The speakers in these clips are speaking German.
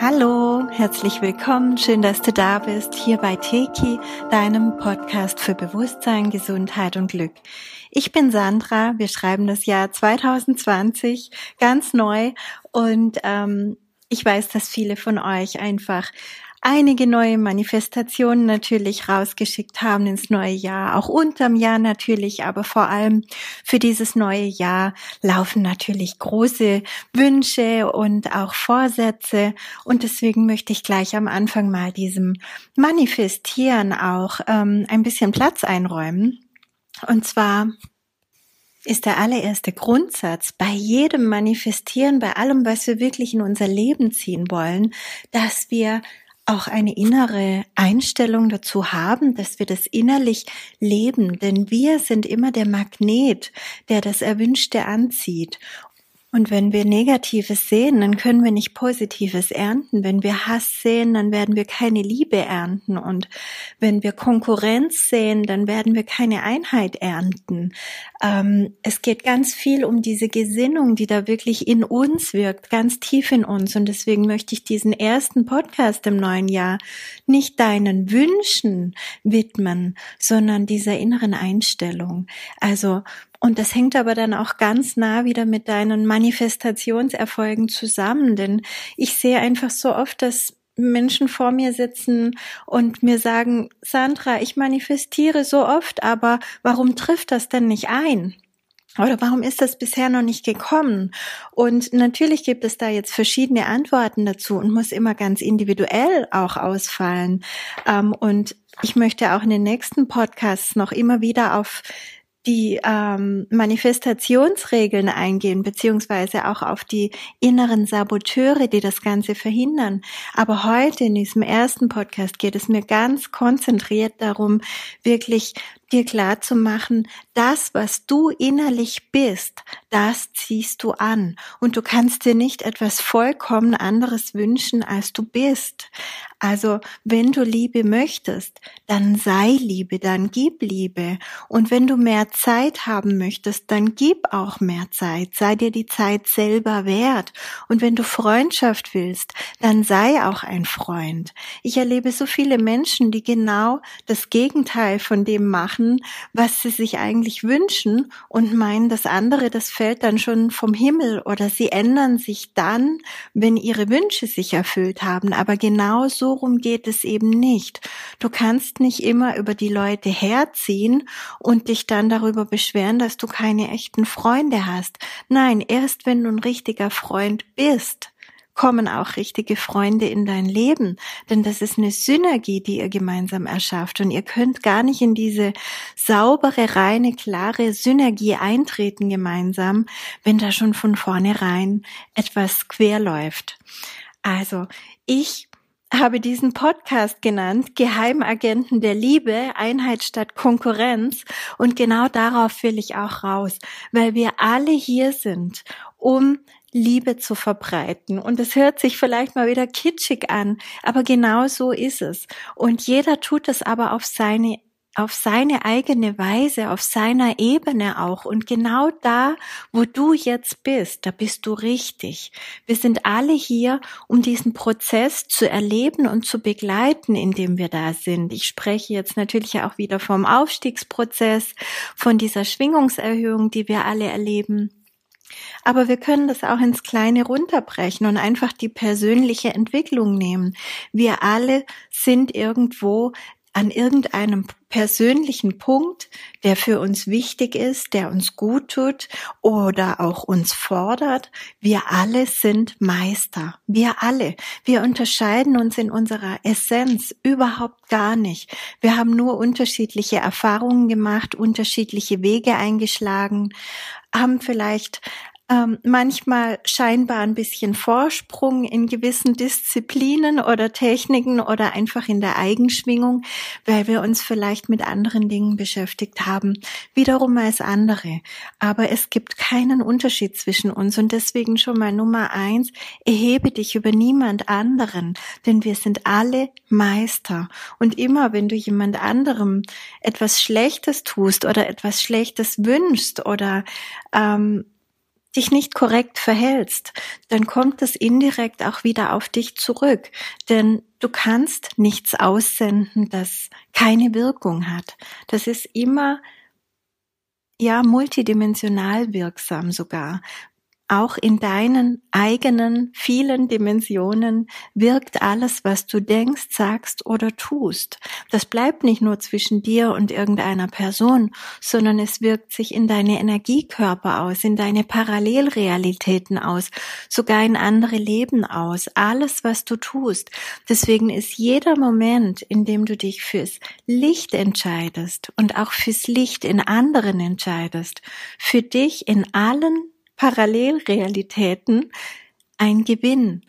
Hallo, herzlich willkommen. Schön, dass du da bist, hier bei Teki, deinem Podcast für Bewusstsein, Gesundheit und Glück. Ich bin Sandra, wir schreiben das Jahr 2020, ganz neu und ähm, ich weiß, dass viele von euch einfach einige neue Manifestationen natürlich rausgeschickt haben ins neue Jahr, auch unterm Jahr natürlich, aber vor allem für dieses neue Jahr laufen natürlich große Wünsche und auch Vorsätze und deswegen möchte ich gleich am Anfang mal diesem Manifestieren auch ähm, ein bisschen Platz einräumen. Und zwar ist der allererste Grundsatz bei jedem Manifestieren, bei allem, was wir wirklich in unser Leben ziehen wollen, dass wir auch eine innere Einstellung dazu haben, dass wir das innerlich leben, denn wir sind immer der Magnet, der das Erwünschte anzieht. Und wenn wir Negatives sehen, dann können wir nicht Positives ernten. Wenn wir Hass sehen, dann werden wir keine Liebe ernten. Und wenn wir Konkurrenz sehen, dann werden wir keine Einheit ernten. Ähm, es geht ganz viel um diese Gesinnung, die da wirklich in uns wirkt, ganz tief in uns. Und deswegen möchte ich diesen ersten Podcast im neuen Jahr nicht deinen Wünschen widmen, sondern dieser inneren Einstellung. Also und das hängt aber dann auch ganz nah wieder mit deinen Manifestationserfolgen zusammen, denn ich sehe einfach so oft, dass Menschen vor mir sitzen und mir sagen, Sandra, ich manifestiere so oft, aber warum trifft das denn nicht ein? Oder warum ist das bisher noch nicht gekommen? Und natürlich gibt es da jetzt verschiedene Antworten dazu und muss immer ganz individuell auch ausfallen. Ähm, und ich möchte auch in den nächsten Podcasts noch immer wieder auf die ähm, Manifestationsregeln eingehen, beziehungsweise auch auf die inneren Saboteure, die das Ganze verhindern. Aber heute in diesem ersten Podcast geht es mir ganz konzentriert darum, wirklich dir klar zu machen, das, was du innerlich bist, das ziehst du an. Und du kannst dir nicht etwas vollkommen anderes wünschen, als du bist. Also, wenn du Liebe möchtest, dann sei Liebe, dann gib Liebe. Und wenn du mehr Zeit haben möchtest, dann gib auch mehr Zeit. Sei dir die Zeit selber wert. Und wenn du Freundschaft willst, dann sei auch ein Freund. Ich erlebe so viele Menschen, die genau das Gegenteil von dem machen, was sie sich eigentlich wünschen und meinen, das andere, das fällt dann schon vom Himmel oder sie ändern sich dann, wenn ihre Wünsche sich erfüllt haben. Aber genau so so rum geht es eben nicht. Du kannst nicht immer über die Leute herziehen und dich dann darüber beschweren, dass du keine echten Freunde hast. Nein, erst wenn du ein richtiger Freund bist, kommen auch richtige Freunde in dein Leben. Denn das ist eine Synergie, die ihr gemeinsam erschafft. Und ihr könnt gar nicht in diese saubere, reine, klare Synergie eintreten gemeinsam, wenn da schon von vornherein etwas quer läuft. Also, ich habe diesen Podcast genannt, Geheimagenten der Liebe, Einheit statt Konkurrenz. Und genau darauf will ich auch raus, weil wir alle hier sind, um Liebe zu verbreiten. Und es hört sich vielleicht mal wieder kitschig an, aber genau so ist es. Und jeder tut es aber auf seine auf seine eigene Weise, auf seiner Ebene auch. Und genau da, wo du jetzt bist, da bist du richtig. Wir sind alle hier, um diesen Prozess zu erleben und zu begleiten, in dem wir da sind. Ich spreche jetzt natürlich auch wieder vom Aufstiegsprozess, von dieser Schwingungserhöhung, die wir alle erleben. Aber wir können das auch ins Kleine runterbrechen und einfach die persönliche Entwicklung nehmen. Wir alle sind irgendwo an irgendeinem persönlichen Punkt, der für uns wichtig ist, der uns gut tut oder auch uns fordert. Wir alle sind Meister. Wir alle. Wir unterscheiden uns in unserer Essenz überhaupt gar nicht. Wir haben nur unterschiedliche Erfahrungen gemacht, unterschiedliche Wege eingeschlagen, haben vielleicht ähm, manchmal scheinbar ein bisschen Vorsprung in gewissen Disziplinen oder Techniken oder einfach in der Eigenschwingung, weil wir uns vielleicht mit anderen Dingen beschäftigt haben, wiederum als andere. Aber es gibt keinen Unterschied zwischen uns und deswegen schon mal Nummer eins, erhebe dich über niemand anderen, denn wir sind alle Meister. Und immer, wenn du jemand anderem etwas Schlechtes tust oder etwas Schlechtes wünschst oder ähm, dich nicht korrekt verhältst, dann kommt es indirekt auch wieder auf dich zurück. Denn du kannst nichts aussenden, das keine Wirkung hat. Das ist immer ja multidimensional wirksam sogar auch in deinen eigenen vielen Dimensionen wirkt alles, was du denkst, sagst oder tust. Das bleibt nicht nur zwischen dir und irgendeiner Person, sondern es wirkt sich in deine Energiekörper aus, in deine Parallelrealitäten aus, sogar in andere Leben aus. Alles, was du tust. Deswegen ist jeder Moment, in dem du dich fürs Licht entscheidest und auch fürs Licht in anderen entscheidest, für dich in allen Parallelrealitäten ein Gewinn.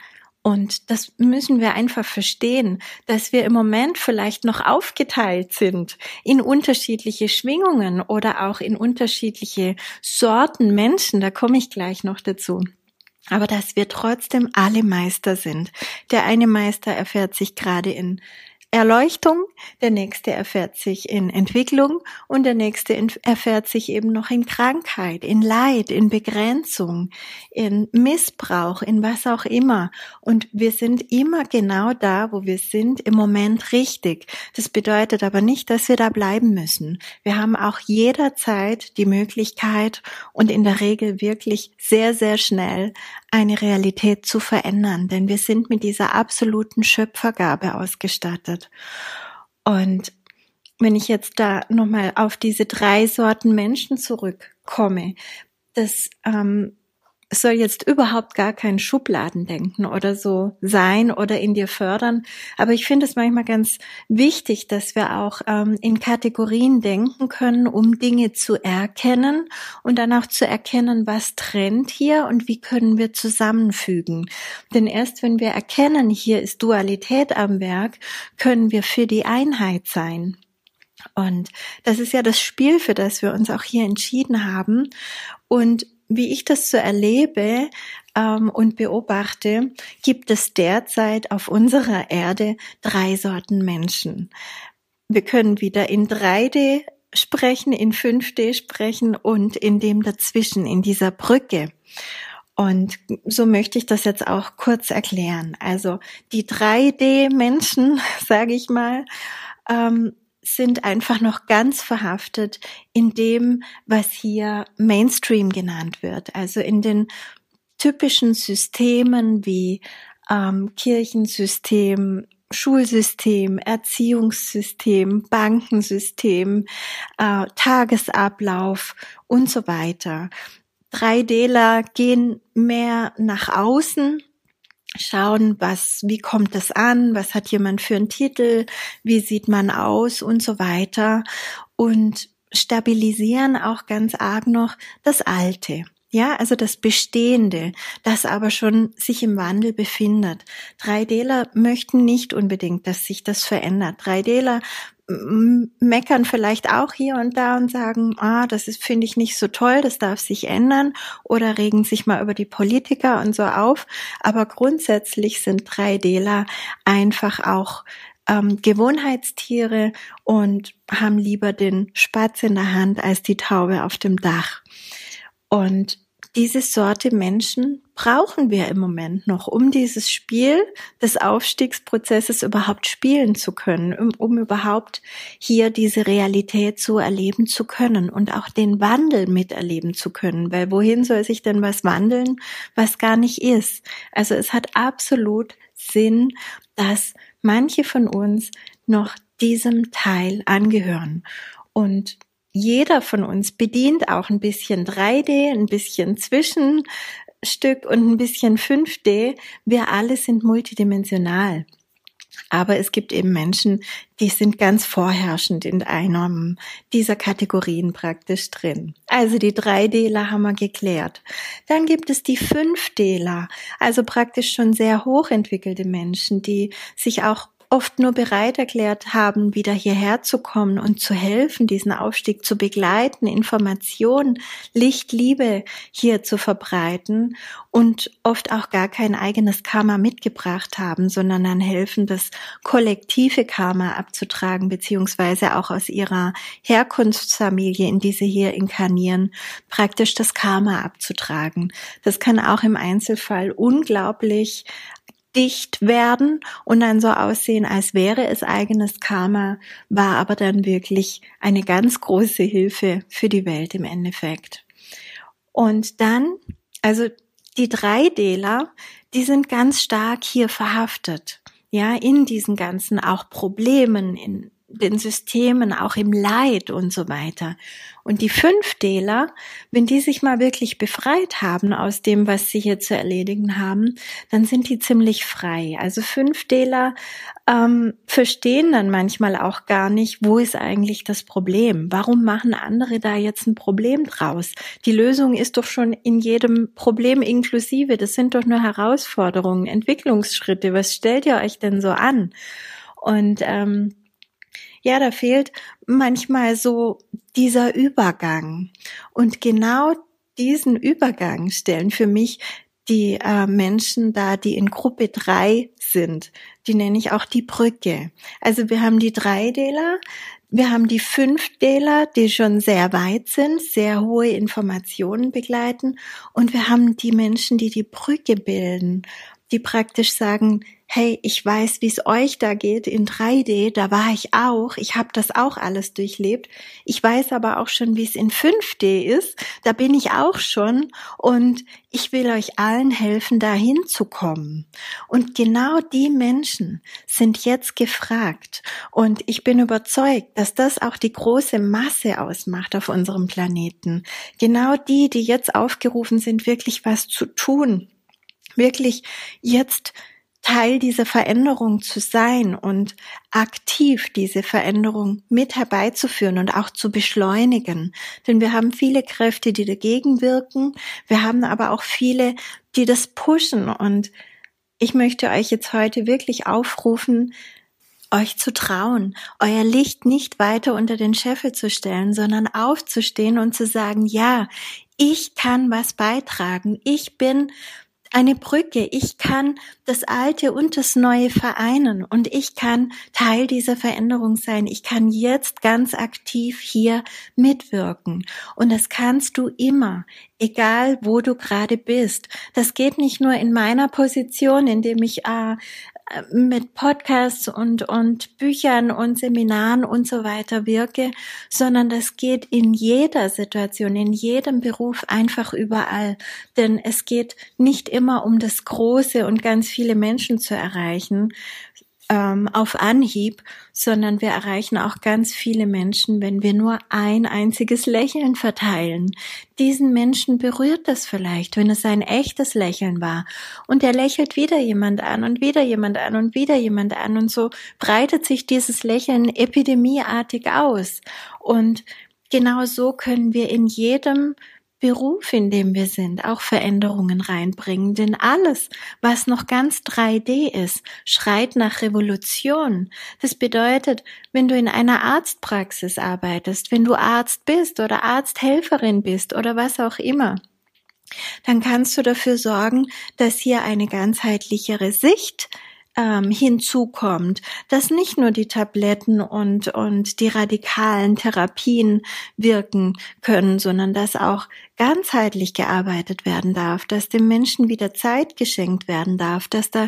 Und das müssen wir einfach verstehen, dass wir im Moment vielleicht noch aufgeteilt sind in unterschiedliche Schwingungen oder auch in unterschiedliche Sorten Menschen. Da komme ich gleich noch dazu. Aber dass wir trotzdem alle Meister sind. Der eine Meister erfährt sich gerade in Erleuchtung, der nächste erfährt sich in Entwicklung und der nächste erfährt sich eben noch in Krankheit, in Leid, in Begrenzung, in Missbrauch, in was auch immer. Und wir sind immer genau da, wo wir sind, im Moment richtig. Das bedeutet aber nicht, dass wir da bleiben müssen. Wir haben auch jederzeit die Möglichkeit und in der Regel wirklich sehr, sehr schnell eine Realität zu verändern, denn wir sind mit dieser absoluten Schöpfergabe ausgestattet. Und wenn ich jetzt da nochmal auf diese drei Sorten Menschen zurückkomme, das ähm, soll jetzt überhaupt gar kein Schubladendenken oder so sein oder in dir fördern. Aber ich finde es manchmal ganz wichtig, dass wir auch ähm, in Kategorien denken können, um Dinge zu erkennen und dann auch zu erkennen, was trennt hier und wie können wir zusammenfügen. Denn erst wenn wir erkennen, hier ist Dualität am Werk, können wir für die Einheit sein. Und das ist ja das Spiel, für das wir uns auch hier entschieden haben. Und wie ich das so erlebe ähm, und beobachte, gibt es derzeit auf unserer Erde drei Sorten Menschen. Wir können wieder in 3D sprechen, in 5D sprechen und in dem dazwischen, in dieser Brücke. Und so möchte ich das jetzt auch kurz erklären. Also die 3D-Menschen, sage ich mal, ähm, sind einfach noch ganz verhaftet in dem, was hier Mainstream genannt wird. Also in den typischen Systemen wie ähm, Kirchensystem, Schulsystem, Erziehungssystem, Bankensystem, äh, Tagesablauf und so weiter. 3Dler gehen mehr nach außen schauen, was, wie kommt es an, was hat jemand für einen Titel, wie sieht man aus und so weiter und stabilisieren auch ganz arg noch das Alte. Ja, also das Bestehende, das aber schon sich im Wandel befindet. 3Dler möchten nicht unbedingt, dass sich das verändert. 3Dler meckern vielleicht auch hier und da und sagen, ah, das ist, finde ich nicht so toll, das darf sich ändern oder regen sich mal über die Politiker und so auf. Aber grundsätzlich sind 3Dler einfach auch ähm, Gewohnheitstiere und haben lieber den Spatz in der Hand als die Taube auf dem Dach. Und diese Sorte Menschen brauchen wir im Moment noch, um dieses Spiel des Aufstiegsprozesses überhaupt spielen zu können, um, um überhaupt hier diese Realität so erleben zu können und auch den Wandel miterleben zu können. Weil wohin soll sich denn was wandeln, was gar nicht ist? Also es hat absolut Sinn, dass manche von uns noch diesem Teil angehören. Und jeder von uns bedient auch ein bisschen 3D, ein bisschen Zwischenstück und ein bisschen 5D. Wir alle sind multidimensional. Aber es gibt eben Menschen, die sind ganz vorherrschend in einem dieser Kategorien praktisch drin. Also die 3Dler haben wir geklärt. Dann gibt es die 5Dler, also praktisch schon sehr hochentwickelte Menschen, die sich auch oft nur bereit erklärt haben, wieder hierher zu kommen und zu helfen, diesen Aufstieg zu begleiten, Information, Licht, Liebe hier zu verbreiten und oft auch gar kein eigenes Karma mitgebracht haben, sondern dann helfen, das kollektive Karma abzutragen, beziehungsweise auch aus ihrer Herkunftsfamilie, in die sie hier inkarnieren, praktisch das Karma abzutragen. Das kann auch im Einzelfall unglaublich dicht werden und dann so aussehen, als wäre es eigenes Karma, war aber dann wirklich eine ganz große Hilfe für die Welt im Endeffekt. Und dann, also die Dreideler, die sind ganz stark hier verhaftet. Ja, in diesen ganzen auch Problemen, in den Systemen, auch im Leid und so weiter. Und die Fünfdeler, wenn die sich mal wirklich befreit haben aus dem, was sie hier zu erledigen haben, dann sind die ziemlich frei. Also Fünfdeler ähm, verstehen dann manchmal auch gar nicht, wo ist eigentlich das Problem? Warum machen andere da jetzt ein Problem draus? Die Lösung ist doch schon in jedem Problem inklusive. Das sind doch nur Herausforderungen, Entwicklungsschritte. Was stellt ihr euch denn so an? Und ähm, ja, da fehlt manchmal so dieser Übergang. Und genau diesen Übergang stellen für mich die äh, Menschen da, die in Gruppe drei sind. Die nenne ich auch die Brücke. Also wir haben die Dreideler, wir haben die Fünfdeler, die schon sehr weit sind, sehr hohe Informationen begleiten. Und wir haben die Menschen, die die Brücke bilden, die praktisch sagen, hey, ich weiß, wie es euch da geht in 3D, da war ich auch, ich habe das auch alles durchlebt. Ich weiß aber auch schon, wie es in 5D ist, da bin ich auch schon und ich will euch allen helfen, da hinzukommen. Und genau die Menschen sind jetzt gefragt und ich bin überzeugt, dass das auch die große Masse ausmacht auf unserem Planeten. Genau die, die jetzt aufgerufen sind, wirklich was zu tun wirklich jetzt Teil dieser Veränderung zu sein und aktiv diese Veränderung mit herbeizuführen und auch zu beschleunigen. Denn wir haben viele Kräfte, die dagegen wirken. Wir haben aber auch viele, die das pushen. Und ich möchte euch jetzt heute wirklich aufrufen, euch zu trauen, euer Licht nicht weiter unter den Scheffel zu stellen, sondern aufzustehen und zu sagen, ja, ich kann was beitragen. Ich bin eine Brücke. Ich kann das Alte und das Neue vereinen und ich kann Teil dieser Veränderung sein. Ich kann jetzt ganz aktiv hier mitwirken. Und das kannst du immer, egal wo du gerade bist. Das geht nicht nur in meiner Position, indem ich äh, mit Podcasts und, und Büchern und Seminaren und so weiter wirke, sondern das geht in jeder Situation, in jedem Beruf, einfach überall. Denn es geht nicht immer um das Große und ganz viele Menschen zu erreichen, ähm, auf Anhieb, sondern wir erreichen auch ganz viele Menschen, wenn wir nur ein einziges Lächeln verteilen. Diesen Menschen berührt das vielleicht, wenn es ein echtes Lächeln war. Und er lächelt wieder jemand an und wieder jemand an und wieder jemand an. Und so breitet sich dieses Lächeln epidemieartig aus. Und genau so können wir in jedem Beruf, in dem wir sind, auch Veränderungen reinbringen. Denn alles, was noch ganz 3D ist, schreit nach Revolution. Das bedeutet, wenn du in einer Arztpraxis arbeitest, wenn du Arzt bist oder Arzthelferin bist oder was auch immer, dann kannst du dafür sorgen, dass hier eine ganzheitlichere Sicht ähm, hinzukommt, dass nicht nur die Tabletten und, und die radikalen Therapien wirken können, sondern dass auch ganzheitlich gearbeitet werden darf, dass dem Menschen wieder Zeit geschenkt werden darf, dass da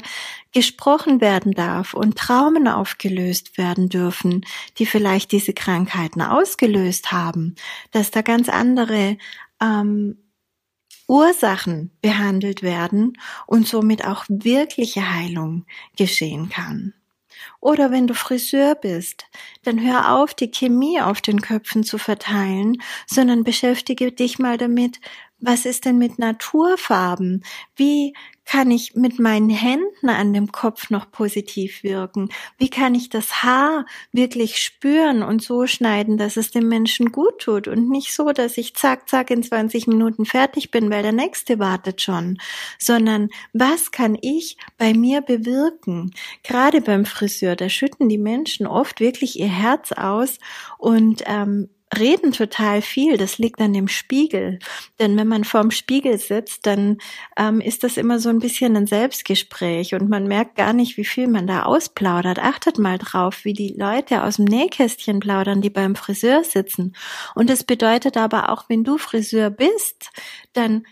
gesprochen werden darf und Traumen aufgelöst werden dürfen, die vielleicht diese Krankheiten ausgelöst haben, dass da ganz andere ähm, Ursachen behandelt werden und somit auch wirkliche Heilung geschehen kann. Oder wenn du Friseur bist, dann hör auf, die Chemie auf den Köpfen zu verteilen, sondern beschäftige dich mal damit, was ist denn mit Naturfarben? Wie kann ich mit meinen Händen an dem Kopf noch positiv wirken? Wie kann ich das Haar wirklich spüren und so schneiden, dass es dem Menschen gut tut und nicht so, dass ich zack, zack in 20 Minuten fertig bin, weil der nächste wartet schon, sondern was kann ich bei mir bewirken? Gerade beim Friseur, da schütten die Menschen oft wirklich ihr Herz aus und ähm, reden total viel. Das liegt an dem Spiegel. Denn wenn man vorm Spiegel sitzt, dann ähm, ist das immer so ein bisschen ein Selbstgespräch und man merkt gar nicht, wie viel man da ausplaudert. Achtet mal drauf, wie die Leute aus dem Nähkästchen plaudern, die beim Friseur sitzen. Und das bedeutet aber auch, wenn du Friseur bist, dann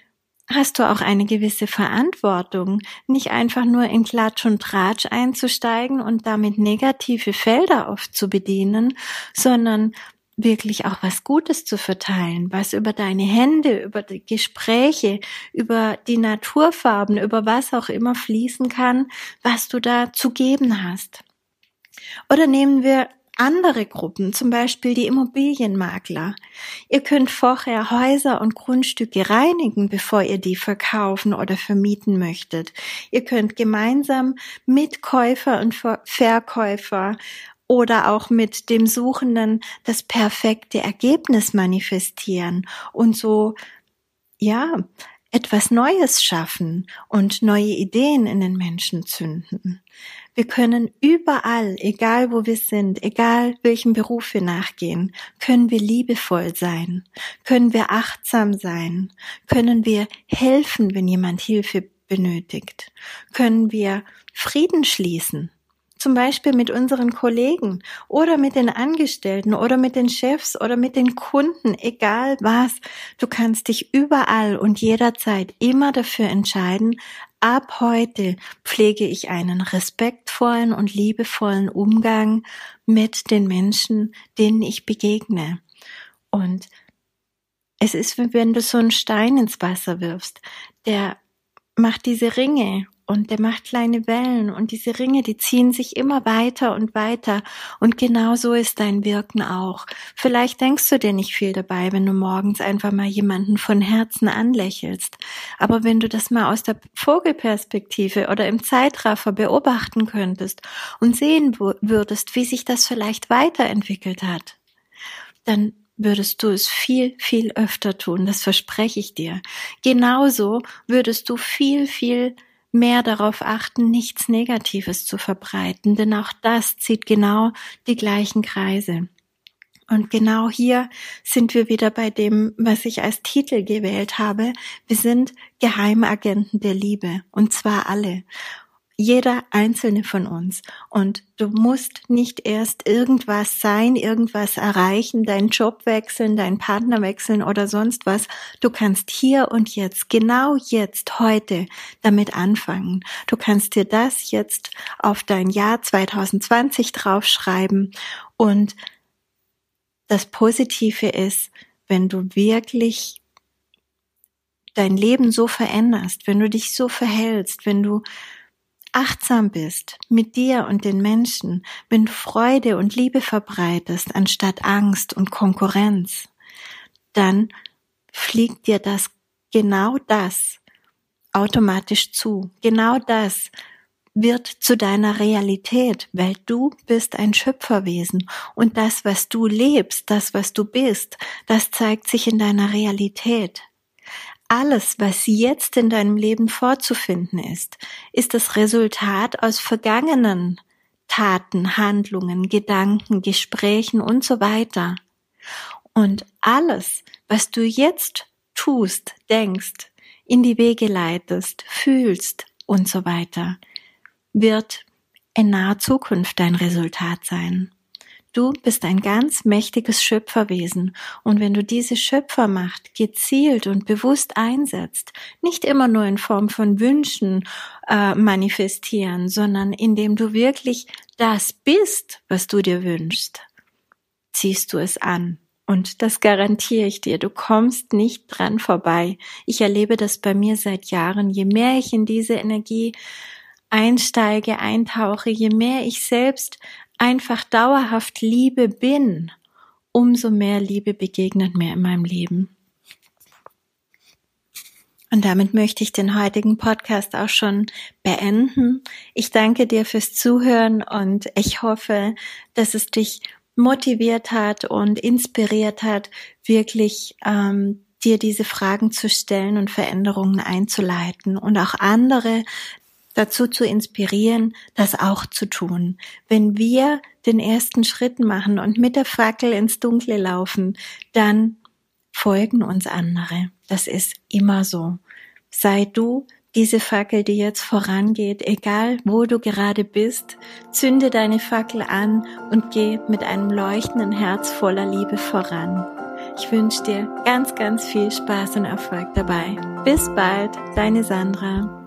hast du auch eine gewisse Verantwortung, nicht einfach nur in Klatsch und Tratsch einzusteigen und damit negative Felder oft zu bedienen, sondern wirklich auch was Gutes zu verteilen, was über deine Hände, über die Gespräche, über die Naturfarben, über was auch immer fließen kann, was du da zu geben hast. Oder nehmen wir andere Gruppen, zum Beispiel die Immobilienmakler. Ihr könnt vorher Häuser und Grundstücke reinigen, bevor ihr die verkaufen oder vermieten möchtet. Ihr könnt gemeinsam mit Käufer und Verkäufer oder auch mit dem Suchenden das perfekte Ergebnis manifestieren und so, ja, etwas Neues schaffen und neue Ideen in den Menschen zünden. Wir können überall, egal wo wir sind, egal welchen Beruf wir nachgehen, können wir liebevoll sein, können wir achtsam sein, können wir helfen, wenn jemand Hilfe benötigt, können wir Frieden schließen zum Beispiel mit unseren Kollegen oder mit den Angestellten oder mit den Chefs oder mit den Kunden, egal was. Du kannst dich überall und jederzeit immer dafür entscheiden, ab heute pflege ich einen respektvollen und liebevollen Umgang mit den Menschen, denen ich begegne. Und es ist, wie wenn du so einen Stein ins Wasser wirfst, der macht diese Ringe und der macht kleine Wellen und diese Ringe, die ziehen sich immer weiter und weiter und genau so ist dein Wirken auch. Vielleicht denkst du dir nicht viel dabei, wenn du morgens einfach mal jemanden von Herzen anlächelst, aber wenn du das mal aus der Vogelperspektive oder im Zeitraffer beobachten könntest und sehen würdest, wie sich das vielleicht weiterentwickelt hat, dann würdest du es viel, viel öfter tun, das verspreche ich dir. Genauso würdest du viel, viel mehr darauf achten, nichts Negatives zu verbreiten, denn auch das zieht genau die gleichen Kreise. Und genau hier sind wir wieder bei dem, was ich als Titel gewählt habe. Wir sind Geheimagenten der Liebe, und zwar alle jeder einzelne von uns. Und du musst nicht erst irgendwas sein, irgendwas erreichen, deinen Job wechseln, deinen Partner wechseln oder sonst was. Du kannst hier und jetzt, genau jetzt, heute damit anfangen. Du kannst dir das jetzt auf dein Jahr 2020 draufschreiben. Und das Positive ist, wenn du wirklich dein Leben so veränderst, wenn du dich so verhältst, wenn du achtsam bist mit dir und den Menschen, wenn Freude und Liebe verbreitest anstatt Angst und Konkurrenz, dann fliegt dir das genau das automatisch zu. Genau das wird zu deiner Realität, weil du bist ein Schöpferwesen und das, was du lebst, das, was du bist, das zeigt sich in deiner Realität alles, was jetzt in deinem Leben vorzufinden ist, ist das Resultat aus vergangenen Taten, Handlungen, Gedanken, Gesprächen und so weiter. Und alles, was du jetzt tust, denkst, in die Wege leitest, fühlst und so weiter, wird in naher Zukunft dein Resultat sein. Du bist ein ganz mächtiges Schöpferwesen und wenn du diese Schöpfermacht gezielt und bewusst einsetzt, nicht immer nur in Form von Wünschen äh, manifestieren, sondern indem du wirklich das bist, was du dir wünschst, ziehst du es an. Und das garantiere ich dir, du kommst nicht dran vorbei. Ich erlebe das bei mir seit Jahren. Je mehr ich in diese Energie einsteige, eintauche, je mehr ich selbst einfach dauerhaft Liebe bin, umso mehr Liebe begegnet mir in meinem Leben. Und damit möchte ich den heutigen Podcast auch schon beenden. Ich danke dir fürs Zuhören und ich hoffe, dass es dich motiviert hat und inspiriert hat, wirklich ähm, dir diese Fragen zu stellen und Veränderungen einzuleiten und auch andere dazu zu inspirieren, das auch zu tun. Wenn wir den ersten Schritt machen und mit der Fackel ins Dunkle laufen, dann folgen uns andere. Das ist immer so. Sei du diese Fackel, die jetzt vorangeht, egal wo du gerade bist, zünde deine Fackel an und geh mit einem leuchtenden Herz voller Liebe voran. Ich wünsche dir ganz, ganz viel Spaß und Erfolg dabei. Bis bald, deine Sandra.